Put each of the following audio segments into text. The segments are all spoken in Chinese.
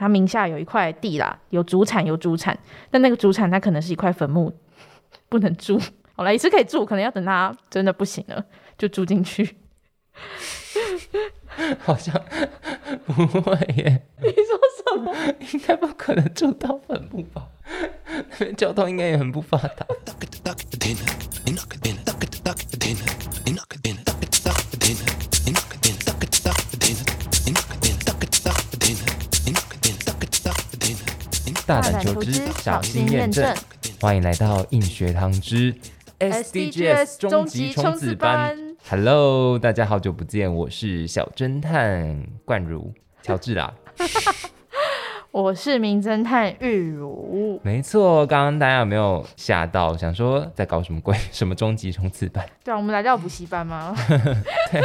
他名下有一块地啦，有主产有主产，但那个主产它可能是一块坟墓，不能住。好了，也是可以住，可能要等他真的不行了就住进去。好像不会耶，你说什么？应该不可能住到坟墓吧？那边交通应该也很不发达。大胆求知，小心验证。欢迎来到硬学堂之 SDGs 终极冲刺班。Hello，大家好久不见，我是小侦探冠如乔治啦。我是名侦探玉如。没错，刚刚大家有没有吓到，想说在搞什么鬼？什么终极冲刺班？对啊，我们来到补习班吗？对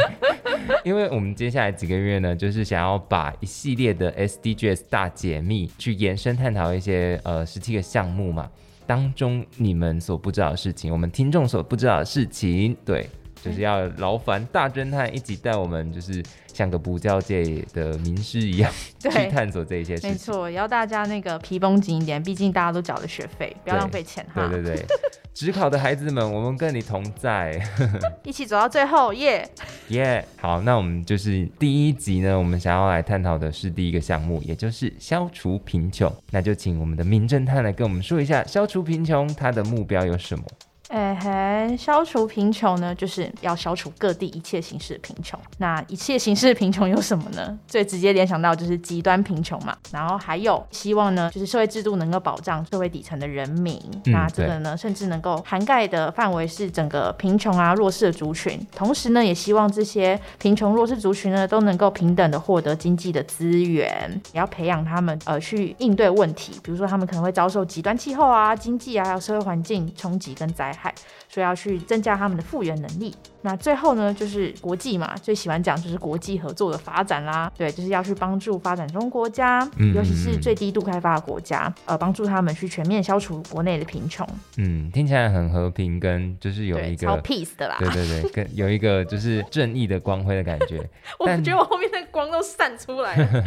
因为我们接下来几个月呢，就是想要把一系列的 SDGs 大解密去延伸探讨一些呃十七个项目嘛，当中你们所不知道的事情，我们听众所不知道的事情，对，就是要劳烦大侦探一起带我们，就是像个补教界的名师一样 去，探索这一些事情。没错，也要大家那个皮绷紧一点，毕竟大家都缴了学费，不要浪费钱哈。对对对，只 考的孩子们，我们跟你同在。一起走到最后，耶、耶好，那我们就是第一集呢，我们想要来探讨的是第一个项目，也就是消除贫穷。那就请我们的名侦探来跟我们说一下，消除贫穷它的目标有什么？哎嘿，消除贫穷呢，就是要消除各地一切形式的贫穷。那一切形式的贫穷有什么呢？最直接联想到就是极端贫穷嘛。然后还有希望呢，就是社会制度能够保障社会底层的人民。嗯那这个呢，甚至能够涵盖的范围是整个贫穷啊弱势的族群。同时呢，也希望这些贫穷弱势族群呢都能够平等的获得经济的资源，也要培养他们呃去应对问题，比如说他们可能会遭受极端气候啊、经济啊还有社会环境冲击跟灾害。所以要去增加他们的复原能力。那最后呢，就是国际嘛，最喜欢讲就是国际合作的发展啦。对，就是要去帮助发展中国家，嗯尤其是最低度开发的国家，呃，帮助他们去全面消除国内的贫穷。嗯，听起来很和平，跟就是有一个。peace 的啦。对对对，跟有一个就是正义的光辉的感觉。我但觉得我后面的光都散出来了。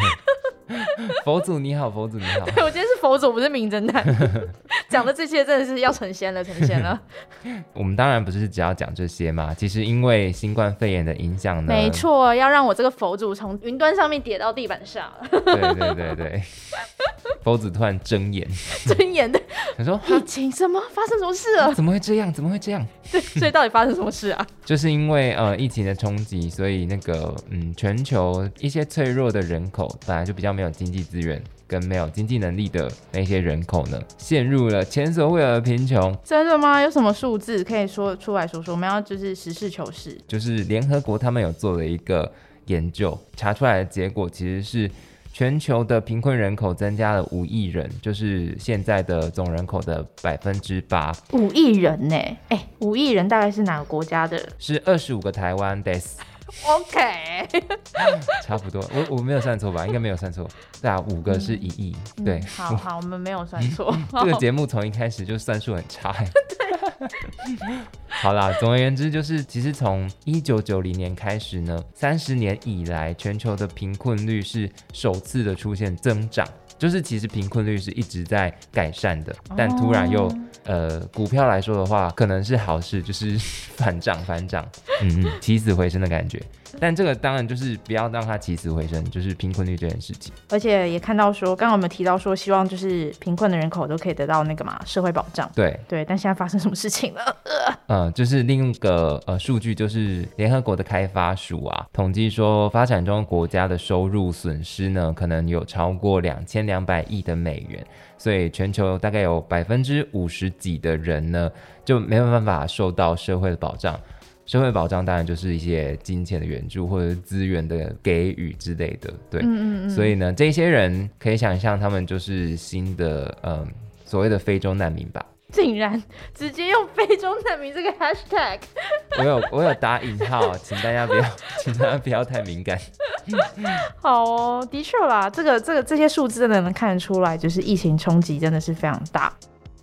佛祖你好，佛祖你好。对，我今天是佛祖，不是名侦探。讲的这些真的是要成仙了，成仙了。我们当然不是只要讲这些嘛，其实因为新冠肺炎的影响呢，没错，要让我这个佛祖从云端上面跌到地板上，对对对对，佛祖突然睁眼，睁眼的他说疫情什么发生什么事了？怎么会这样？怎么会这样？所以到底发生什么事啊？就是因为呃疫情的冲击，所以那个嗯全球一些脆弱的人口，本来就比较没有经济资源跟没有经济能力的那些人口呢，陷入了前所未有的贫穷。真的吗？有什么数字可以说出来说说？我们要就是实事求是。就是联合国他们有做了一个研究，查出来的结果其实是全球的贫困人口增加了五亿人，就是现在的总人口的百分之八，五亿人呢、哎、五亿人大概是哪个国家的是二十五个台湾 des。OK，差不多，我我没有算错吧？应该没有算错。对啊，五个是一亿。对嗯，好好，我们没有算错。这个节目从一开始就算数很差。好啦，总而言之，就是其实从一九九零年开始呢，三十年以来，全球的贫困率是首次的出现增长。就是其实贫困率是一直在改善的，但突然又、呃，股票来说的话，可能是好事，就是 反涨反涨，嗯嗯，起死回生的感觉。但这个当然就是不要让它起死回生，就是贫困率这件事情。而且也看到说，刚刚我们提到说，希望就是贫困的人口都可以得到那个嘛社会保障。对，对，但现在发生什么事情了？呃，就是另一个呃数据，就是联合国的开发署啊，统计说发展中国家的收入损失呢，可能有超过两千两百亿的美元，所以全球大概有百分之五十几的人呢，就没有办法受到社会的保障。社会保障当然就是一些金钱的援助或者是资源的给予之类的，对。嗯嗯嗯。所以呢，这些人可以想象，他们就是新的嗯、所谓的非洲难民吧。竟然直接用非洲难民这个 hashtag，我有我有打引号，请大家不要，请大家不要太敏感。好哦，的确啦，这个这个这些数字真的能看得出来，就是疫情冲击真的是非常大。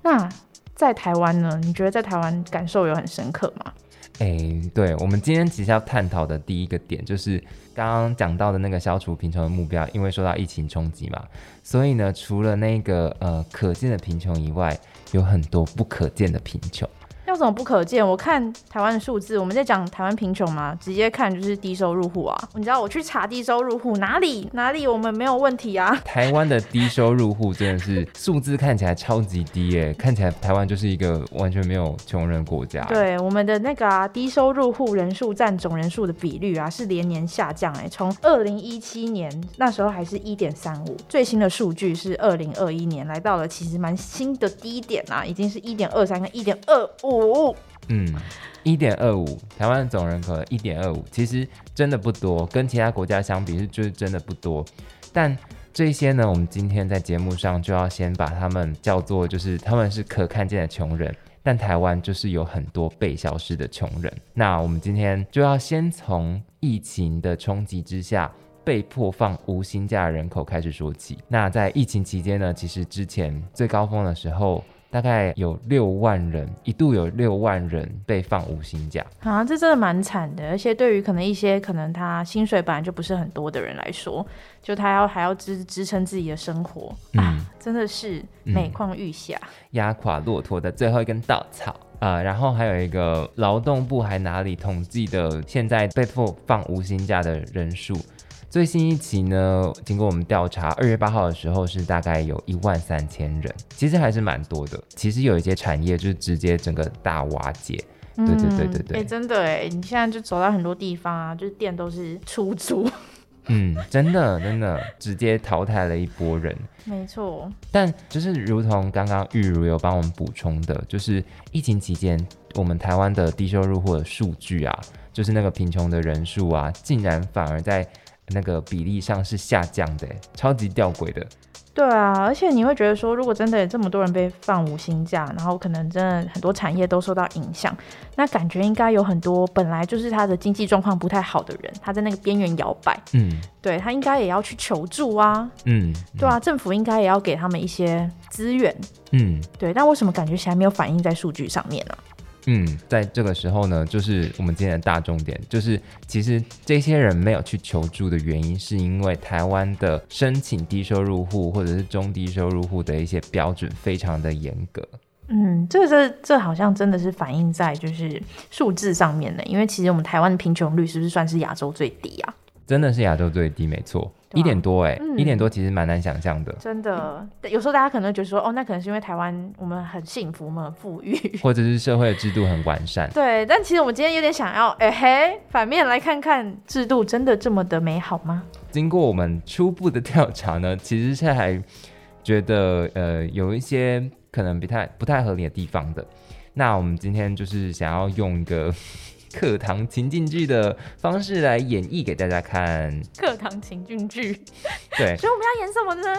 那在台湾呢？你觉得在台湾感受有很深刻吗？哎，对，我们今天其实要探讨的第一个点，就是刚刚讲到的那个消除贫穷的目标，因为受到疫情冲击嘛，所以呢，除了那个呃可见的贫穷以外，有很多不可见的贫穷。要怎么不可见？我看台湾的数字，我们在讲台湾贫穷吗？直接看就是低收入户啊！你知道我去查低收入户哪里哪里我们没有问题啊？台湾的低收入户真的是数字看起来超级低耶，看起来台湾就是一个完全没有穷人国家。对，我们的那个啊低收入户人数占总人数的比率啊是连年下降哎，从二零一七年那时候还是一点三五，最新的数据是二零二一年来到了其实蛮新的低点啊，已经是一点二三跟一点二五。嗯，一点二五，台湾总人口一点二五，其实真的不多，跟其他国家相比是就是真的不多。但这些呢，我们今天在节目上就要先把他们叫做，就是他们是可看见的穷人，但台湾就是有很多被消失的穷人。那我们今天就要先从疫情的冲击之下被迫放无薪假人口开始说起。那在疫情期间呢，其实之前最高峰的时候。大概有六万人，一度有六万人被放无薪假啊，这真的蛮惨的。而且对于可能一些可能他薪水本来就不是很多的人来说，就他要还要支支撑自己的生活，嗯，真的是每况愈下，压垮骆驼的最后一根稻草啊。然后还有一个劳动部还哪里统计的现在被迫放无薪假的人数。最新一期呢，经过我们调查，二月八号的时候是大概有一万三千人，其实还是蛮多的。其实有一些产业就是直接整个大瓦解，对对对对对。哎，真的哎，你现在就走到很多地方啊，就是店都是出租。嗯，真的真的直接淘汰了一波人。没错。但就是如同刚刚玉如有帮我们补充的，就是疫情期间我们台湾的低收入户的数据啊，就是那个贫穷的人数啊，竟然反而在。那个比例上是下降的，超级吊诡的。对啊，而且你会觉得说，如果真的有这么多人被放无薪假，然后可能真的很多产业都受到影响，那感觉应该有很多本来就是他的经济状况不太好的人，他在那个边缘摇摆。嗯，对他应该也要去求助啊。嗯，对啊，政府应该也要给他们一些资源。嗯，对，但为什么感觉起来没有反映在数据上面呢？嗯，在这个时候呢，就是我们今天的大重点，就是其实这些人没有去求助的原因，是因为台湾的申请低收入户或者是中低收入户的一些标准非常的严格。嗯，这这这好像真的是反映在就是数字上面的，因为其实我们台湾的贫穷率是不是算是亚洲最低啊？真的是亚洲最低，没错。一点多哎，一点多其实蛮难想象的。真的，有时候大家可能觉得说，哦，那可能是因为台湾我们很幸福，我们很富裕，或者是社会的制度很完善。对，但其实我们今天有点想要，哎嘿，反面来看看制度真的这么的美好吗？经过我们初步的调查呢，其实是还觉得呃有一些可能不太不太合理的地方的。那我们今天就是想要用一个。课堂情境剧的方式来演绎给大家看。课堂情境剧，对，所以我们要演什么呢？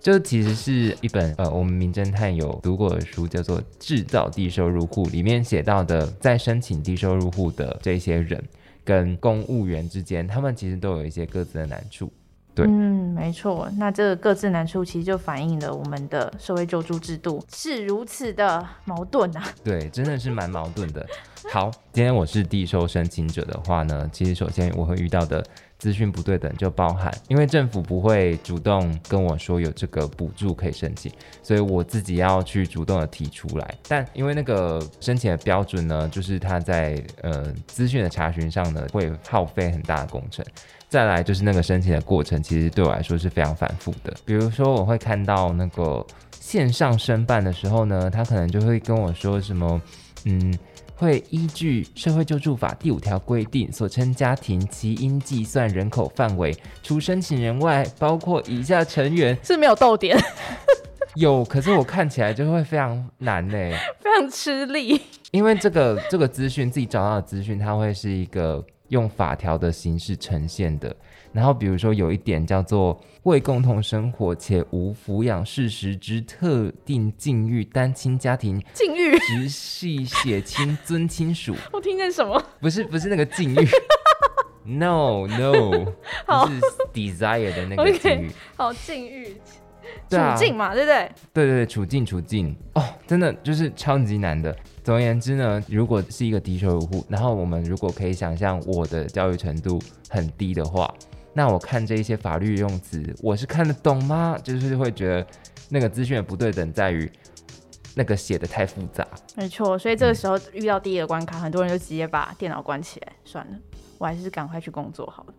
就其实是一本呃，我们名侦探有读过的书，叫做《制造低收入户》，里面写到的，在申请低收入户的这些人跟公务员之间，他们其实都有一些各自的难处。嗯，没错。那这个各自难处，其实就反映了我们的社会救助制度是如此的矛盾啊。对，真的是蛮矛盾的。好，今天我是低收申请者的话呢，其实首先我会遇到的资讯不对等，就包含因为政府不会主动跟我说有这个补助可以申请，所以我自己要去主动的提出来。但因为那个申请的标准呢，就是它在呃资讯的查询上呢，会耗费很大的工程。再来就是那个申请的过程，其实对我来说是非常反复的。比如说，我会看到那个线上申办的时候呢，他可能就会跟我说什么，嗯，会依据社会救助法第五条规定，所称家庭其应计算人口范围，除申请人外，包括以下成员，是没有逗点。有，可是我看起来就会非常难呢，非常吃力。因为这个这个资讯自己找到的资讯，它会是一个。用法条的形式呈现的，然后比如说有一点叫做为共同生活且无抚养事实之特定境遇单亲家庭境遇直系血亲 尊亲属。我听见什么？不是不是那个境遇，no no，不是 desire 的那个 境遇。好境遇，处境嘛，对不对？对对对，处境处境哦，真的就是超级难的。总而言之呢，如果是一个低收入户，然后我们如果可以想象我的教育程度很低的话，那我看这一些法律用词，我是看得懂吗？就是会觉得那个资讯的不对等在于那个写的太复杂。没错，所以这个时候遇到第一个关卡，很多人就直接把电脑关起来，算了，我还是赶快去工作好了。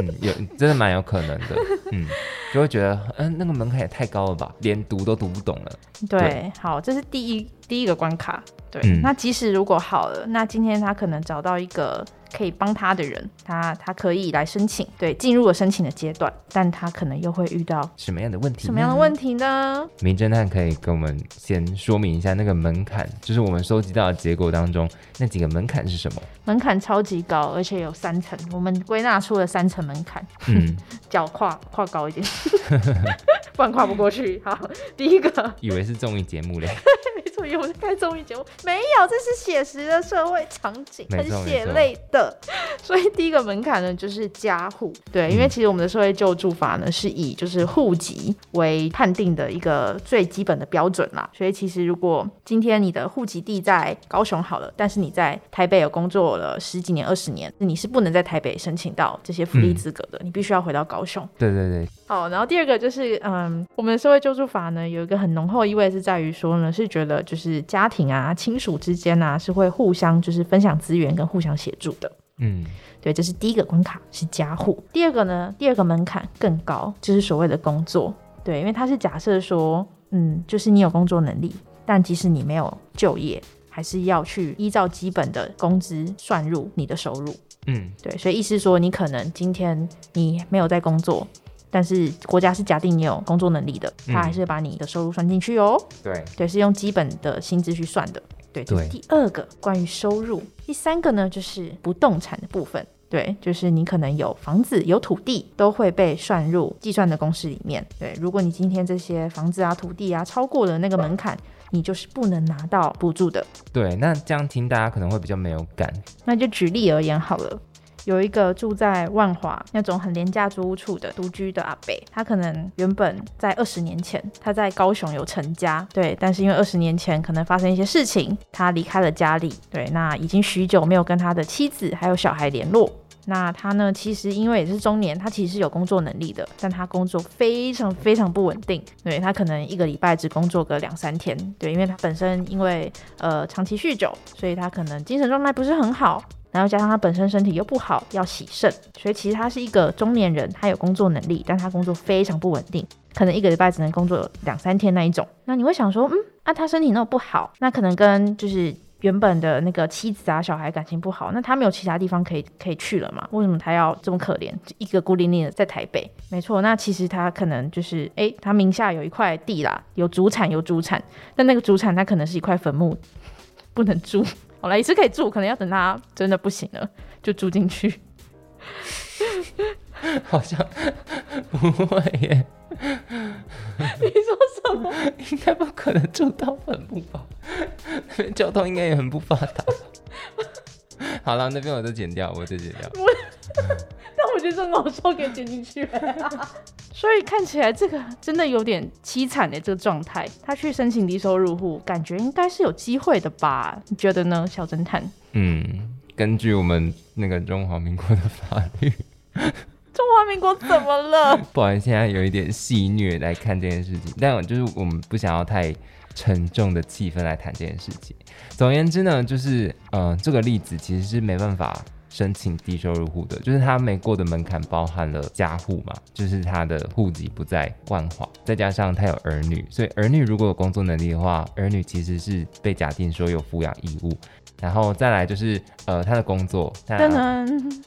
嗯，有真的蛮有可能的。嗯，就会觉得，嗯，那个门槛也太高了吧，连读都读不懂了。对，好，这是第一第一个关卡。对，嗯那即使如果好了，那今天他可能找到一个可以帮他的人，他他可以来申请，对，进入了申请的阶段，但他可能又会遇到什么样的问题？什么样的问？题呢？名侦探可以跟我们先说明一下那个门槛，就是我们收集到的结果当中那几个门槛是什么？门槛超级高，而且有三层，我们归纳出了三层门槛，嗯，脚跨跨高一点，不然跨不过去。好，第一个，以为是综艺节目嘞。没错，因为我是开综艺节目，没有，这是写实的社会场景，很血泪的。所以第一个门槛呢，就是家户。对，因为嗯其实我们的社会救助法呢，是以就是户籍为判定的一个最基本的标准啦。所以其实如果今天你的户籍地在高雄好了，但是你在台北有工作了十几年、二十年，你是不能在台北申请到这些福利嗯资格的，你必须要回到高雄。对对对，好，然后第二个就是，嗯，我们的社会救助法呢，有一个很浓厚的意味是在于说呢，是觉得就是家庭啊、亲属之间啊，是会互相就是分享资源跟互相协助的。嗯，对，这是第一个关卡，是家户。第二个呢，第二个门槛更高，就是所谓的工作。对，因为它是假设说，嗯，就是你有工作能力，但即使你没有就业，还是要去依照基本的工资算入你的收入。嗯，对，所以意思说，你可能今天你没有在工作，但是国家是假定你有工作能力的，他嗯还是会把你的收入算进去哦。对，对，是用基本的薪资去算的。对，这是对第二个关于收入。第三个呢，就是不动产的部分。对，就是你可能有房子、有土地，都会被算入计算的公式里面。对，如果你今天这些房子啊、土地啊超过了那个门槛，你就是不能拿到补助的。对，那这样听大家可能会比较没有感。那就举例而言好了。有一个住在万华那种很廉价租屋处的独居的阿伯，他可能原本在二十年前他在高雄有成家，对，但是因为二十年前可能发生一些事情，他离开了家里，对，那已经许久没有跟他的妻子还有小孩联络。那他呢，其实因为也是中年，他其实是有工作能力的，但他工作非常非常不稳定，对他可能一个礼拜只工作个两三天，对，因为他本身因为呃长期酗酒，所以他可能精神状态不是很好，然后加上他本身身体又不好，要洗肾，所以其实他是一个中年人，他有工作能力，但他工作非常不稳定，可能一个礼拜只能工作两三天那一种。那你会想说，嗯，啊，他身体那么不好，那可能跟就是原本的那个妻子啊、小孩感情不好，那他没有其他地方可以可以去了嘛？为什么他要这么可怜，一个孤零零的在台北？没错，那其实他可能就是，诶，他名下有一块地啦，有主产有主产，但那个主产他可能是一块坟墓，不能住。好了，也是可以住，可能要等他真的不行了，就住进去。好像不会耶，你说什么？应该不可能住到坟墓吧？那边交通应该也很不发达。好了，那边我都剪掉，我都剪掉。这很好笑，可以剪进去。所以看起来这个真的有点凄惨的这个状态。他去申请低收入户，感觉应该是有机会的吧？你觉得呢，小侦探？嗯，根据我们那个中华民国的法律，中华民国怎么了？不好意思，现在有一点戏谑来看这件事情，但就是我们不想要太沉重的气氛来谈这件事情。总而言之呢，就是呃，这个例子其实是没办法申请低收入户的，就是他没过的门槛包含了家户嘛，就是他的户籍不在万华，再加上他有儿女，所以儿女如果有工作能力的话，儿女其实是被假定说有抚养义务。然后再来就是呃他的工作，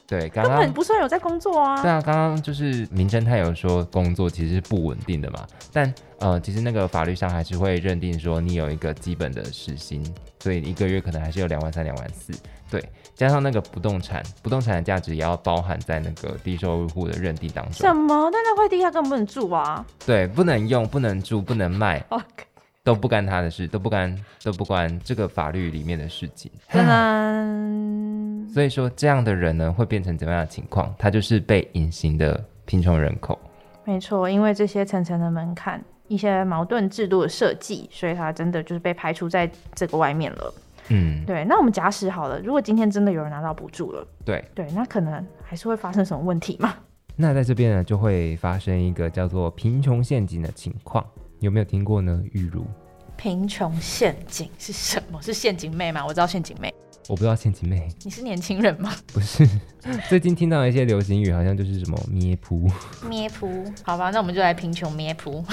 对刚刚根本不算有在工作啊。对啊，刚刚就是名侦探有说工作其实是不稳定的嘛，但呃，其实那个法律上还是会认定说你有一个基本的时薪，所以一个月可能还是有两万三、两万四，对，加上那个不动产，不动产的价值也要包含在那个低收入户的认定当中什中，么？但那块地他根本不能住啊。对，不能用、不能住、不能卖都不干他的事，都不干都不关这个法律里面的事情。所以说这样的人呢，会变成怎么样的情况？他就是被隐形的贫穷人口。没错，因为这些层层的门槛、一些矛盾制度的设计，所以他真的就是被排除在这个外面了。嗯，对，那我们假使好了，如果今天真的有人拿到补助了，对。对，那可能还是会发生什么问题嘛？那在这边呢，就会发生一个叫做贫穷陷阱的情况，有没有听过呢？玉如，贫穷陷阱是什么？是陷阱妹吗？我知道陷阱妹，我不知道陷阱妹你是年轻人吗？不是，最近听到一些流行语，好像就是什么咩扑。咩扑，好吧，那我们就来贫穷咩扑。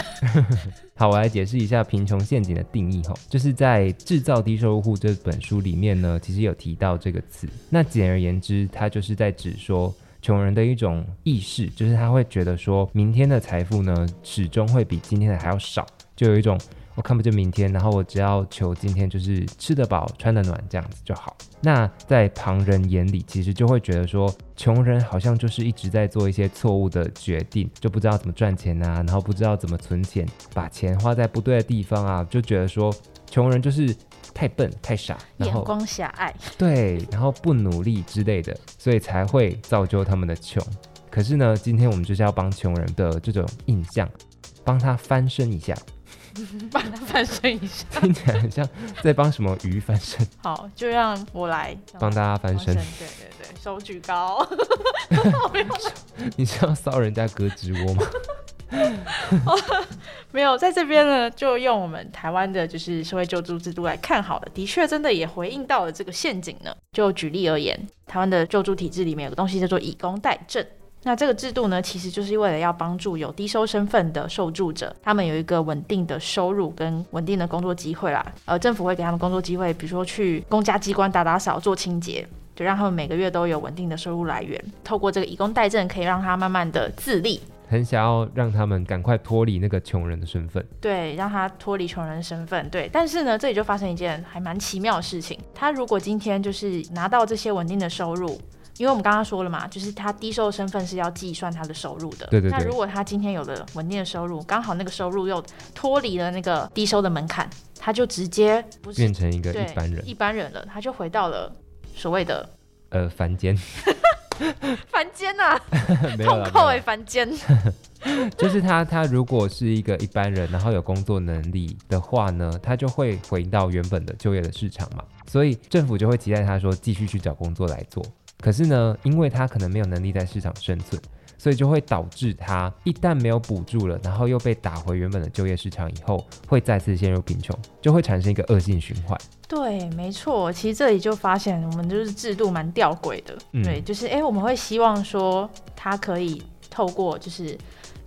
好，我来解释一下贫穷陷阱的定义哈，就是在《制造低收入户》这本书里面呢，其实有提到这个词。那简而言之，它就是在指说穷人的一种意识，就是他会觉得说，明天的财富呢，始终会比今天的还要少，就有一种我看不见明天，然后我只要求今天就是吃得饱、穿得暖这样子就好。那在旁人眼里，其实就会觉得说，穷人好像就是一直在做一些错误的决定，就不知道怎么赚钱啊，然后不知道怎么存钱，把钱花在不对的地方啊，就觉得说，穷人就是太笨、太傻，然后眼光狭隘，对，然后不努力之类的，所以才会造就他们的穷。可是呢，今天我们就是要帮穷人的这种印象，帮他翻身一下，帮他翻身一下。听起来很像在帮什么鱼翻身，好，就让我来帮大家翻身。对对对，手举高。你是要骚人家胳肢窝吗？没有，在这边呢，就用我们台湾的就是社会救助制度来看好了，的确真的也回应到了这个陷阱呢。就举例而言，台湾的救助体制里面有个东西叫做以工代赈。那这个制度呢，其实就是为了要帮助有低收身份的受助者，他们有一个稳定的收入跟稳定的工作机会啦。呃，政府会给他们工作机会，比如说去公家机关打打扫、做清洁，就让他们每个月都有稳定的收入来源。透过这个以工代赈，可以让他慢慢的自立，很想要让他们赶快脱离那个穷人的身份。对，让他脱离穷人身份。对，但是呢，这里就发生一件还蛮奇妙的事情。他如果今天就是拿到这些稳定的收入，因为我们刚刚说了嘛，就是他低收的身份是要计算他的收入的。对对对那如果他今天有了稳定的收入，刚好那个收入又脱离了那个低收的门槛，他就直接不是变成一个一般人，一般人了，他就回到了所谓的呃，凡间 凡间 呐、痛扣哎，凡间。就是他他如果是一个一般人，然后有工作能力的话呢，他就会回到原本的就业的市场嘛，所以政府就会期待他说继续去找工作来做。可是呢，因为他可能没有能力在市场生存，所以就会导致他一旦没有补助了，然后又被打回原本的就业市场以后，会再次陷入贫穷，就会产生一个恶性循环。对，没错，其实这里就发现我们就是制度蛮吊诡的，对，就是哎，诶我们会希望说他可以透过就是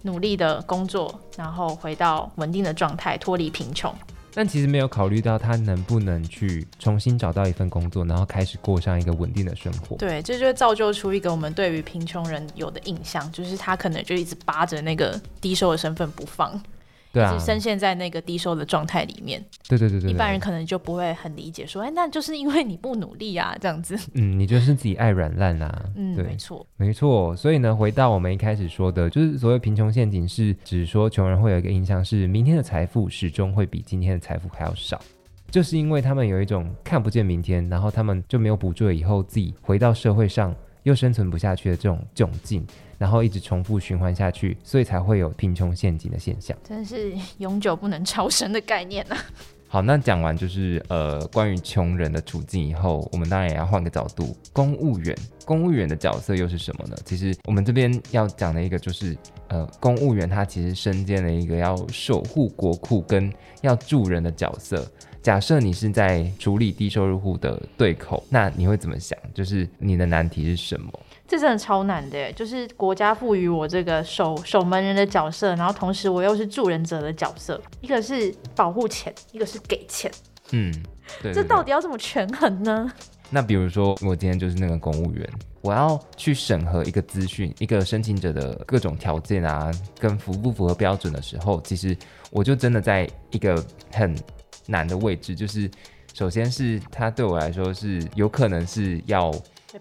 努力的工作，然后回到稳定的状态，脱离贫穷。但其实没有考虑到他能不能去重新找到一份工作，然后开始过上一个稳定的生活。对，这就造就出一个我们对于贫穷人有的印象，就是他可能就一直扒着那个低收的身份不放，对啊深陷在那个低收的状态里面。对对对对对，一般人可能就不会很理解，说，哎，那就是因为你不努力啊，这样子。嗯，你就是自己爱软烂啊。嗯，对没，错。没错。所以呢，回到我们一开始说的，就是所谓贫穷陷阱，是指说穷人会有一个印象是，明天的财富始终会比今天的财富还要少。就是因为他们有一种看不见明天，然后他们就没有补助了以后，自己回到社会上又生存不下去的这种窘境，然后一直重复循环下去，所以才会有贫穷陷阱的现象。真是永久不能超生的概念啊！好，那讲完就是呃关于穷人的处境以后，我们当然也要换个角度，公务员，公务员的角色又是什么呢？其实我们这边要讲的一个就是呃公务员他其实身兼了一个要守护国库跟要助人的角色。假设你是在处理低收入户的对口，那你会怎么想？就是你的难题是什么？这真的超难的，就是国家赋予我这个守守门人的角色，然后同时我又是助人者的角色，一个是保护钱，一个是给钱，嗯，对这到底要怎么权衡呢？那比如说，我今天就是那个公务员，我要去审核一个资讯，一个申请者的各种条件啊，跟符不符合标准的时候，其实我就真的在一个很难的位置，就是首先是他对我来说是有可能是要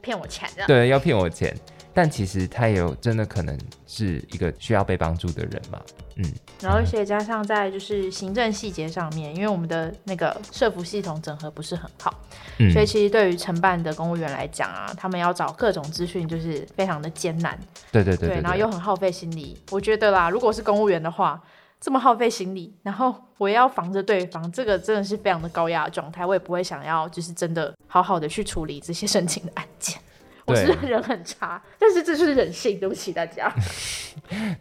骗我钱的。对要骗我钱，但其实他也有真的可能是一个需要被帮助的人嘛，嗯，然后而且加上在就是行政细节上面，因为我们的那个社服系统整合不是很好，嗯所以其实对于承办的公务员来讲啊，他们要找各种资讯就是非常的艰难，对对对对然后又很耗费心力。我觉得啦，如果是公务员的话，这么耗费心力，然后我也要防着对方，这个真的是非常的高压的状态，我也不会想要就是真的好好的去处理这些申请的案件。我是人很差，但是这是人性，对不起大家。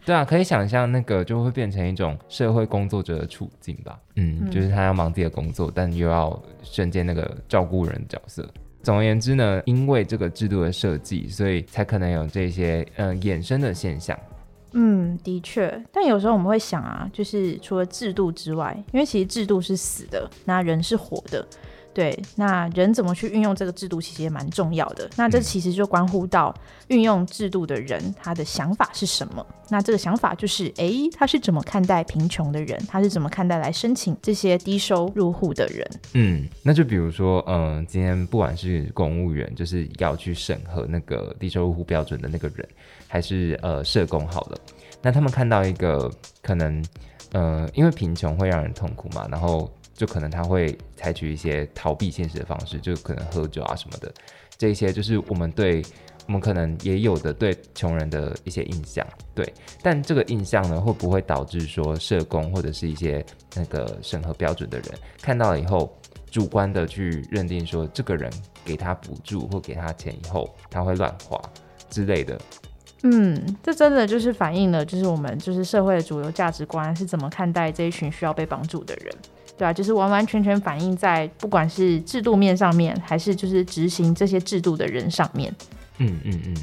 对啊，可以想象那个就会变成一种社会工作者的处境吧。嗯，就是他要忙自己的工作，但又要身兼那个照顾人的角色。总而言之呢，因为这个制度的设计，所以才可能有这些嗯衍生的现象。嗯，的确，但有时候我们会想啊，就是除了制度之外，因为其实制度是死的，那人是活的。对，那人怎么去运用这个制度，其实也蛮重要的。那这其实就关乎到运用制度的人，他的想法是什么？那这个想法就是，哎，他是怎么看待贫穷的人？他是怎么看待来申请这些低收入户的人？嗯，那就比如说，嗯，今天不管是公务员，就是要去审核那个低收入户标准的那个人，还是呃社工好了，那他们看到一个可能，呃，因为贫穷会让人痛苦嘛，然后。就可能他会采取一些逃避现实的方式，就可能喝酒啊什么的，这些就是我们对我们可能也有的对穷人的一些印象，对。但这个印象呢，会不会导致说社工或者是一些那个审核标准的人看到了以后，主观的去认定说这个人给他补助或给他钱以后，他会乱花之类的？嗯，这真的就是反映了，就是我们就是社会的主流价值观是怎么看待这一群需要被帮助的人。对啊，就是完完全全反映在不管是制度面上面，还是就是执行这些制度的人上面。嗯嗯嗯，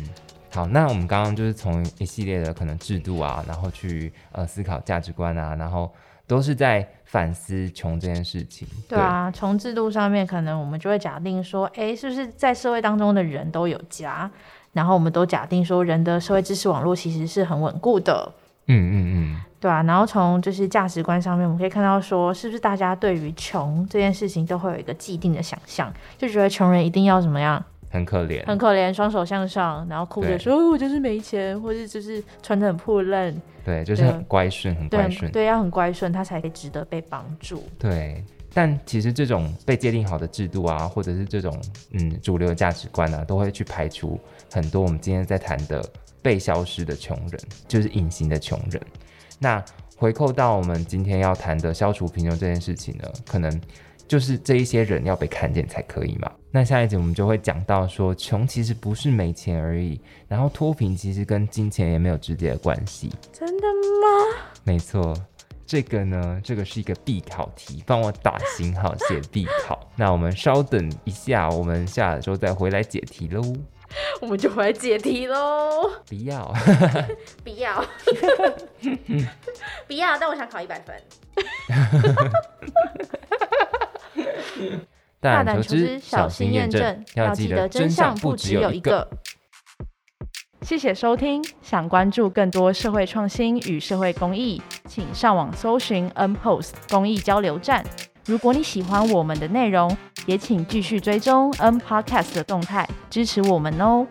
好，那我们刚刚就是从一系列的可能制度啊，然后去呃思考价值观啊，然后都是在反思穷这件事情。对啊，从制度上面，可能我们就会假定说，哎，是不是在社会当中的人都有家？然后我们都假定说，人的社会知识网络其实是很稳固的。嗯嗯嗯。对啊，然后从就是价值观上面，我们可以看到说，是不是大家对于穷这件事情都会有一个既定的想象，就觉得穷人一定要怎么样？很可怜，很可怜，双手向上，然后哭着说：“哦，我就是没钱，或者就是穿的很破烂。”对，就是很乖顺，很乖顺，对，要很乖顺，他才可以值得被帮助。对，但其实这种被界定好的制度啊，或者是这种嗯主流的价值观啊，都会去排除很多我们今天在谈的被消失的穷人，就是隐形的穷人。那回扣到我们今天要谈的消除贫穷这件事情呢，可能就是这一些人要被看见才可以嘛。那下一集我们就会讲到说，穷其实不是没钱而已，然后脱贫其实跟金钱也没有直接的关系。真的吗？没错，这个呢，这个是一个必考题，帮我打星号写必考。那我们稍等一下，我们下周再回来解题喽。我们就回来解题喽！不要，不要，不要！但我想考一百分。大胆求知，小心验证，要记得真相不只有一个。谢谢收听，想关注更多社会创新与社会公益，请上网搜寻 N Post 公益交流站。如果你喜欢我们的内容，也请继续追踪 N Podcast 的动态，支持我们哦。